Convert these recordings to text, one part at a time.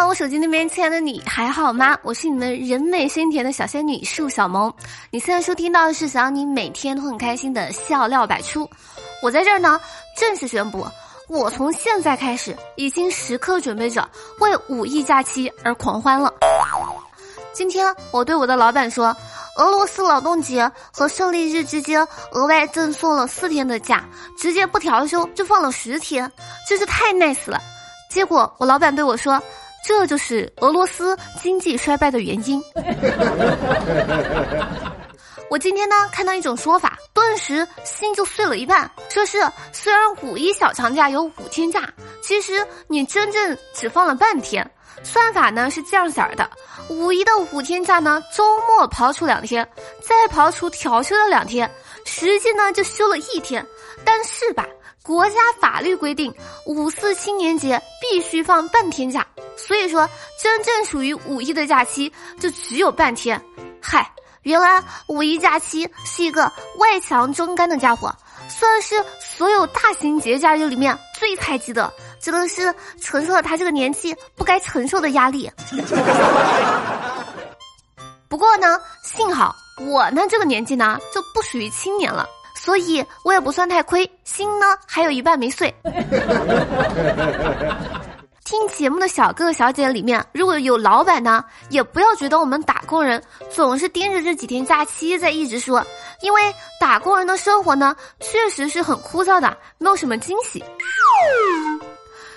我手机那边亲爱的你还好吗？我是你们人美心甜的小仙女树小萌。你现在收听到的是想让你每天都很开心的笑料百出。我在这儿呢，正式宣布，我从现在开始已经时刻准备着为五一假期而狂欢了。今天我对我的老板说，俄罗斯劳动节和胜利日之间额外赠送了四天的假，直接不调休就放了十天，真是太 nice 了。结果我老板对我说。这就是俄罗斯经济衰败的原因。我今天呢看到一种说法，顿时心就碎了一半。说是虽然五一小长假有五天假，其实你真正只放了半天。算法呢是这样儿的：五一的五天假呢，周末刨除两天，再刨除调休的两天，实际呢就休了一天。但是吧，国家法律规定，五四青年节必须放半天假。所以说，真正属于五一的假期就只有半天。嗨，原来五一假期是一个外强中干的家伙，算是所有大型节假日里面最菜鸡的，真的是承受了他这个年纪不该承受的压力。不过呢，幸好我呢这个年纪呢就不属于青年了，所以我也不算太亏，心呢还有一半没碎。听节目的小哥哥小姐里面，如果有老板呢，也不要觉得我们打工人总是盯着这几天假期在一直说，因为打工人的生活呢，确实是很枯燥的，没有什么惊喜。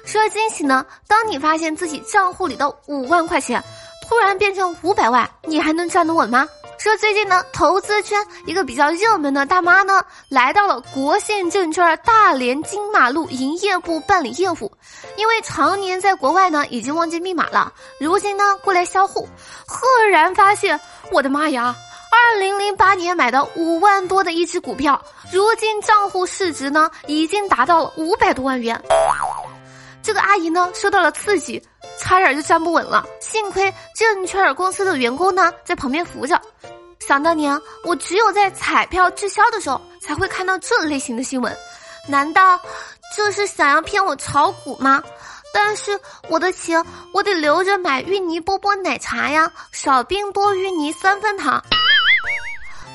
说惊喜呢，当你发现自己账户里的五万块钱突然变成五百万，你还能站得稳吗？说最近呢，投资圈一个比较热门的大妈呢，来到了国信证券大连金马路营业部办理业务，因为常年在国外呢，已经忘记密码了，如今呢过来销户，赫然发现，我的妈呀，二零零八年买的五万多的一只股票，如今账户市值呢已经达到了五百多万元，这个阿姨呢受到了刺激。差点就站不稳了，幸亏证券公司的员工呢在旁边扶着。想当年，我只有在彩票滞销的时候才会看到这类型的新闻。难道这是想要骗我炒股吗？但是我的钱我得留着买芋泥波波奶茶呀，少冰多芋泥三分糖。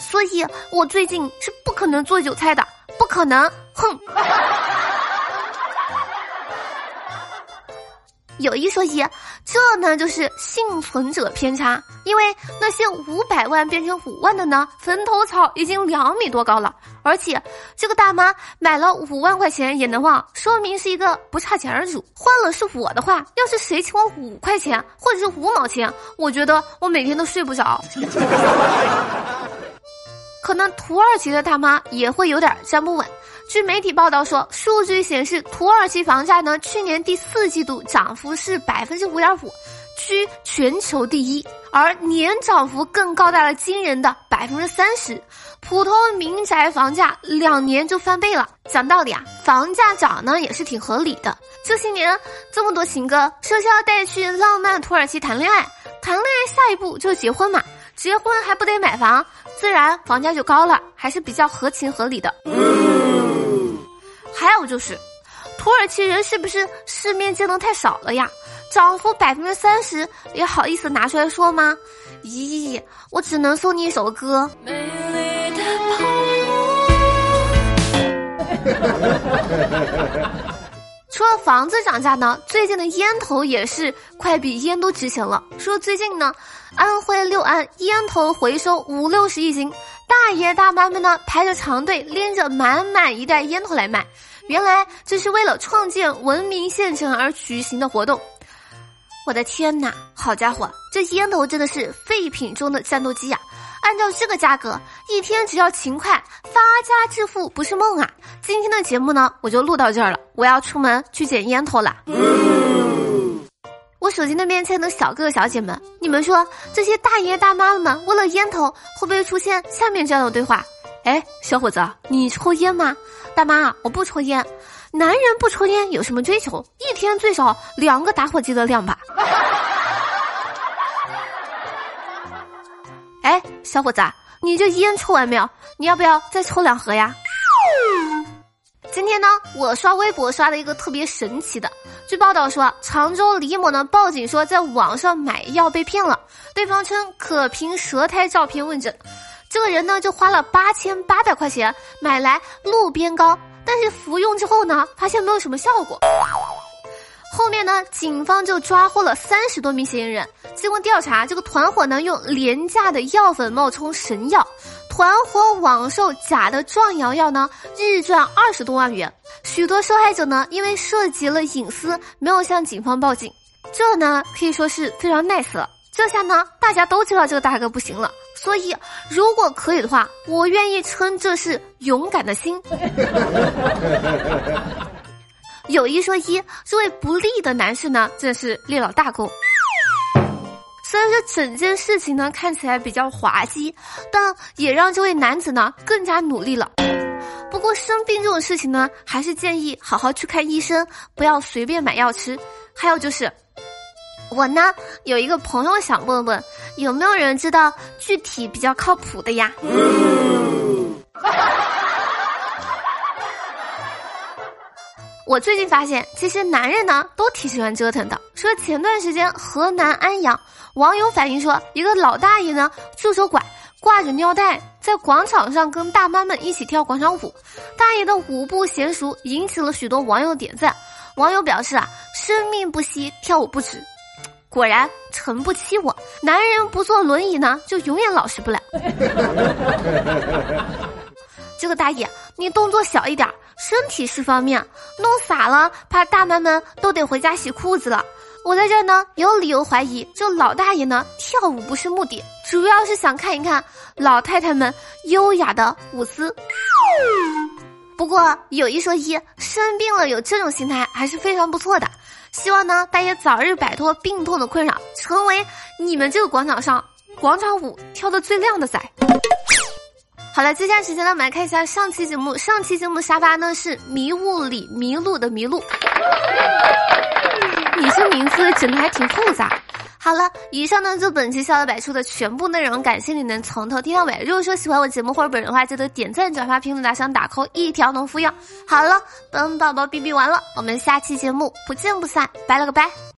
所以我最近是不可能做韭菜的，不可能！哼。有一说一，这呢就是幸存者偏差，因为那些五百万变成五万的呢，坟头草已经两米多高了，而且这个大妈买了五万块钱也能忘，说明是一个不差钱的主。换了是我的话，要是谁欠我五块钱或者是五毛钱，我觉得我每天都睡不着。可能土耳其的大妈也会有点站不稳。据媒体报道说，数据显示，土耳其房价呢，去年第四季度涨幅是百分之五点五，居全球第一，而年涨幅更高达了惊人的百分之三十。普通民宅房价两年就翻倍了。讲道理啊，房价涨呢也是挺合理的。这些年这么多情歌，说是要带去浪漫土耳其谈恋爱，谈恋爱下一步就结婚嘛，结婚还不得买房，自然房价就高了，还是比较合情合理的。还有就是，土耳其人是不是世面见的太少了呀？涨幅百分之三十也好意思拿出来说吗？咦，我只能送你一首歌。除了房子涨价呢，最近的烟头也是快比烟都值钱了。说最近呢，安徽六安烟头回收五六十一斤，大爷大妈们呢排着长队，拎着满满一袋烟头来卖。原来这是为了创建文明县城而举行的活动，我的天哪！好家伙，这烟头真的是废品中的战斗机呀！按照这个价格，一天只要勤快，发家致富不是梦啊！今天的节目呢，我就录到这儿了，我要出门去捡烟头了。我手机那边亲爱的小哥哥小姐们，你们说这些大爷大妈们为了烟头，会不会出现下面这样的对话？哎，小伙子，你抽烟吗？大妈，我不抽烟。男人不抽烟有什么追求？一天最少两个打火机的量吧。哎，小伙子，你这烟抽完没有？你要不要再抽两盒呀？今天呢，我刷微博刷了一个特别神奇的。据报道说，常州李某呢报警说在网上买药被骗了，对方称可凭舌苔照片问诊。这个人呢就花了八千八百块钱买来路边膏，但是服用之后呢，发现没有什么效果。后面呢，警方就抓获了三十多名嫌疑人。经过调查，这个团伙呢用廉价的药粉冒充神药。团伙网售假的壮阳药呢，日赚二十多万元。许多受害者呢，因为涉及了隐私，没有向警方报警。这呢，可以说是非常 nice 了。这下呢，大家都知道这个大哥不行了。所以，如果可以的话，我愿意称这是勇敢的心。有一说一，这位不利的男士呢，真是立了大功。虽然这整件事情呢看起来比较滑稽，但也让这位男子呢更加努力了。不过生病这种事情呢，还是建议好好去看医生，不要随便买药吃。还有就是，我呢有一个朋友想问问，有没有人知道具体比较靠谱的呀？我最近发现，其实男人呢都挺喜欢折腾的。说前段时间河南安阳网友反映说，一个老大爷呢拄着拐，挂着尿袋，在广场上跟大妈们一起跳广场舞。大爷的舞步娴熟，引起了许多网友点赞。网友表示啊，生命不息，跳舞不止。果然，诚不欺我，男人不坐轮椅呢，就永远老实不了。这个大爷，你动作小一点，身体是方面，弄洒了，怕大妈们都得回家洗裤子了。我在这儿呢，有理由怀疑，这老大爷呢跳舞不是目的，主要是想看一看老太太们优雅的舞姿。不过有一说一，生病了有这种心态还是非常不错的。希望呢，大爷早日摆脱病痛的困扰，成为你们这个广场上广场舞跳的最靓的仔。好了，接下来时间呢，我们来看一下上期节目。上期节目沙发呢是迷雾里迷路的迷路，你这名字整的还挺复杂。好了，以上呢就本期笑料百出的全部内容，感谢你能从头听到尾。如果说喜欢我节目或者本人的话，记得点赞、转发、评论、打赏、打 call，一条龙服务。好了，本宝宝哔哔完了，我们下期节目不见不散，拜了个拜。